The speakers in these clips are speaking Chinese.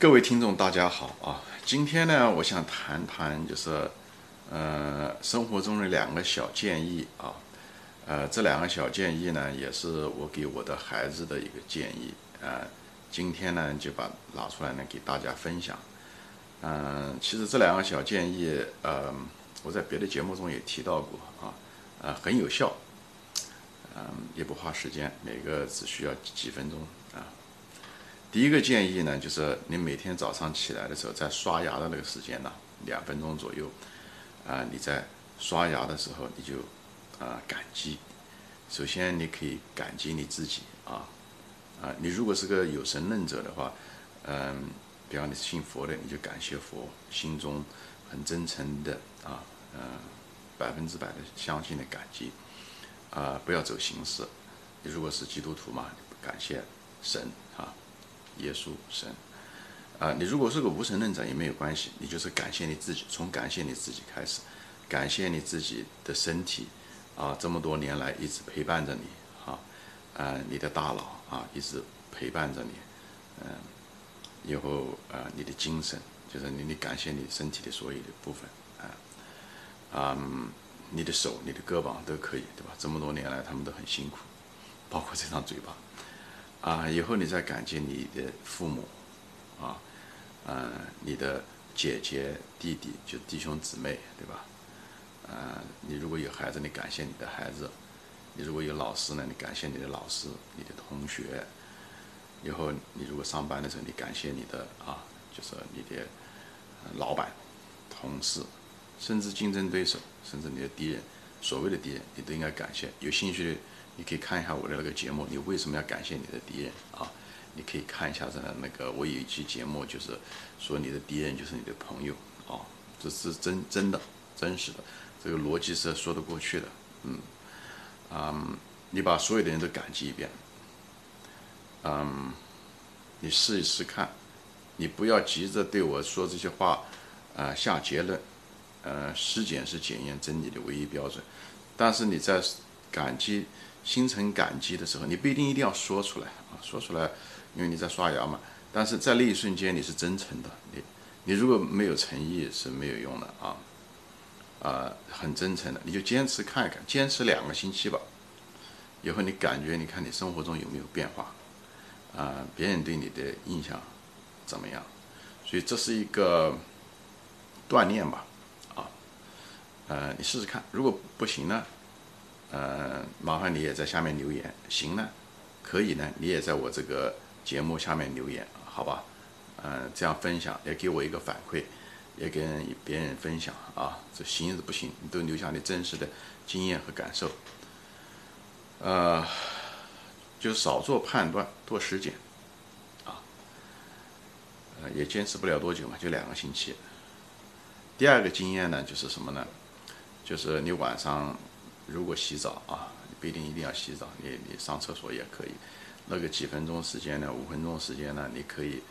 各位听众，大家好啊！今天呢，我想谈谈就是，呃，生活中的两个小建议啊。呃，这两个小建议呢，也是我给我的孩子的一个建议啊。今天呢，就把拿出来呢，给大家分享。嗯，其实这两个小建议，呃，我在别的节目中也提到过啊，呃，很有效，嗯，也不花时间，每个只需要几分钟。第一个建议呢，就是你每天早上起来的时候，在刷牙的那个时间呢，两分钟左右，啊，你在刷牙的时候，你就啊感激。首先，你可以感激你自己啊，啊，你如果是个有神论者的话，嗯，比方你是信佛的，你就感谢佛，心中很真诚的啊，嗯，百分之百的相信的感激，啊，不要走形式。你如果是基督徒嘛，感谢神啊。耶稣神，啊，你如果是个无神论者也没有关系，你就是感谢你自己，从感谢你自己开始，感谢你自己的身体，啊，这么多年来一直陪伴着你，哈，啊，你的大脑啊一直陪伴着你，嗯，以后啊你的精神，就是你你感谢你身体的所有的部分，啊，嗯，你的手、你的胳膊都可以，对吧？这么多年来他们都很辛苦，包括这张嘴巴。啊，以后你再感激你的父母，啊，呃，你的姐姐、弟弟，就弟兄姊妹，对吧？呃，你如果有孩子，你感谢你的孩子；你如果有老师呢，你感谢你的老师、你的同学。以后你如果上班的时候，你感谢你的啊，就是你的老板、同事，甚至竞争对手，甚至你的敌人，所谓的敌人，你都应该感谢。有兴趣的。你可以看一下我的那个节目，你为什么要感谢你的敌人啊？你可以看一下这那个，我有一期节目就是说你的敌人就是你的朋友啊，这是真真的真实的，这个逻辑是说得过去的。嗯，嗯，你把所有的人都感激一遍，嗯，你试一试看，你不要急着对我说这些话啊下结论，呃，实践是检验真理的唯一标准，但是你在感激。心存感激的时候，你不一定一定要说出来啊，说出来，因为你在刷牙嘛。但是在那一瞬间，你是真诚的。你，你如果没有诚意是没有用的啊，啊，很真诚的，你就坚持看一看，坚持两个星期吧。以后你感觉，你看你生活中有没有变化啊？别人对你的印象怎么样？所以这是一个锻炼吧，啊，呃，你试试看，如果不行呢？呃，麻烦你也在下面留言，行呢，可以呢，你也在我这个节目下面留言，好吧？嗯，这样分享也给我一个反馈，也跟别人分享啊。这行是不行，你都留下你真实的经验和感受。呃，就少做判断，多实践，啊，呃，也坚持不了多久嘛，就两个星期。第二个经验呢，就是什么呢？就是你晚上。如果洗澡啊，不一定一定要洗澡，你你上厕所也可以。那个几分钟时间呢，五分钟时间呢，你可以，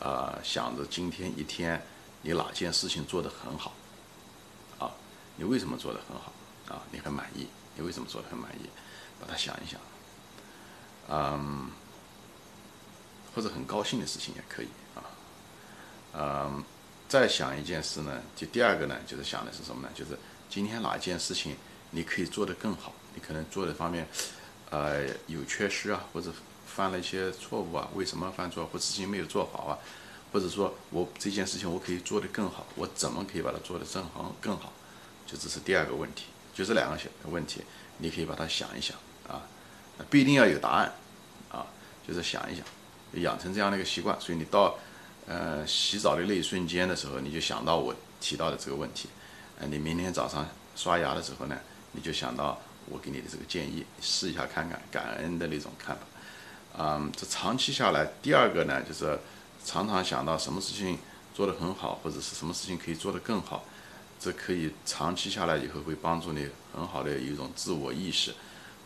啊，想着今天一天你哪件事情做得很好，啊，你为什么做得很好？啊，你很满意，你为什么做得很满意？把它想一想，嗯，或者很高兴的事情也可以啊，嗯，再想一件事呢，就第二个呢，就是想的是什么呢？就是今天哪件事情。你可以做得更好，你可能做的方面，呃，有缺失啊，或者犯了一些错误啊，为什么犯错，或事情没有做好啊，或者说我这件事情我可以做得更好，我怎么可以把它做得正好更好？就这是第二个问题，就这两个小问题，你可以把它想一想啊，不一定要有答案啊，就是想一想，养成这样的一个习惯，所以你到呃洗澡的那一瞬间的时候，你就想到我提到的这个问题，呃，你明天早上刷牙的时候呢？你就想到我给你的这个建议，试一下看看，感恩的那种看法。嗯，这长期下来，第二个呢，就是常常想到什么事情做得很好，或者是什么事情可以做得更好，这可以长期下来以后会帮助你很好的一种自我意识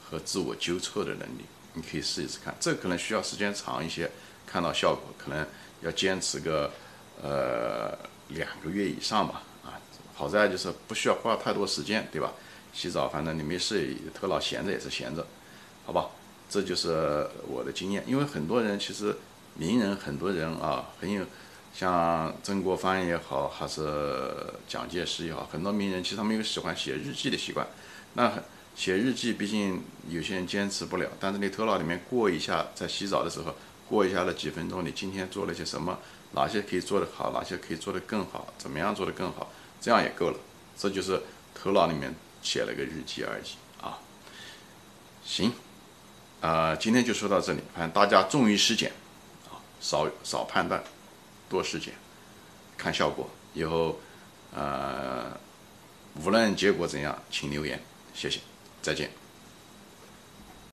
和自我纠错的能力。你可以试一试看，这可能需要时间长一些，看到效果可能要坚持个呃两个月以上吧。啊，好在就是不需要花太多时间，对吧？洗澡，反正你没事，头脑闲着也是闲着，好吧？这就是我的经验。因为很多人其实名人，很多人啊，很有像曾国藩也好，还是蒋介石也好，很多名人其实他们有喜欢写日记的习惯。那写日记，毕竟有些人坚持不了，但是你头脑里面过一下，在洗澡的时候过一下那几分钟，你今天做了些什么，哪些可以做得好，哪些可以做得更好，怎么样做得更好，这样也够了。这就是头脑里面写了个日记而已啊。行，啊，今天就说到这里，反正大家重于实践啊，少少判断。多实践，看效果。以后，呃，无论结果怎样，请留言，谢谢，再见。